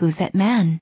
Who's that man?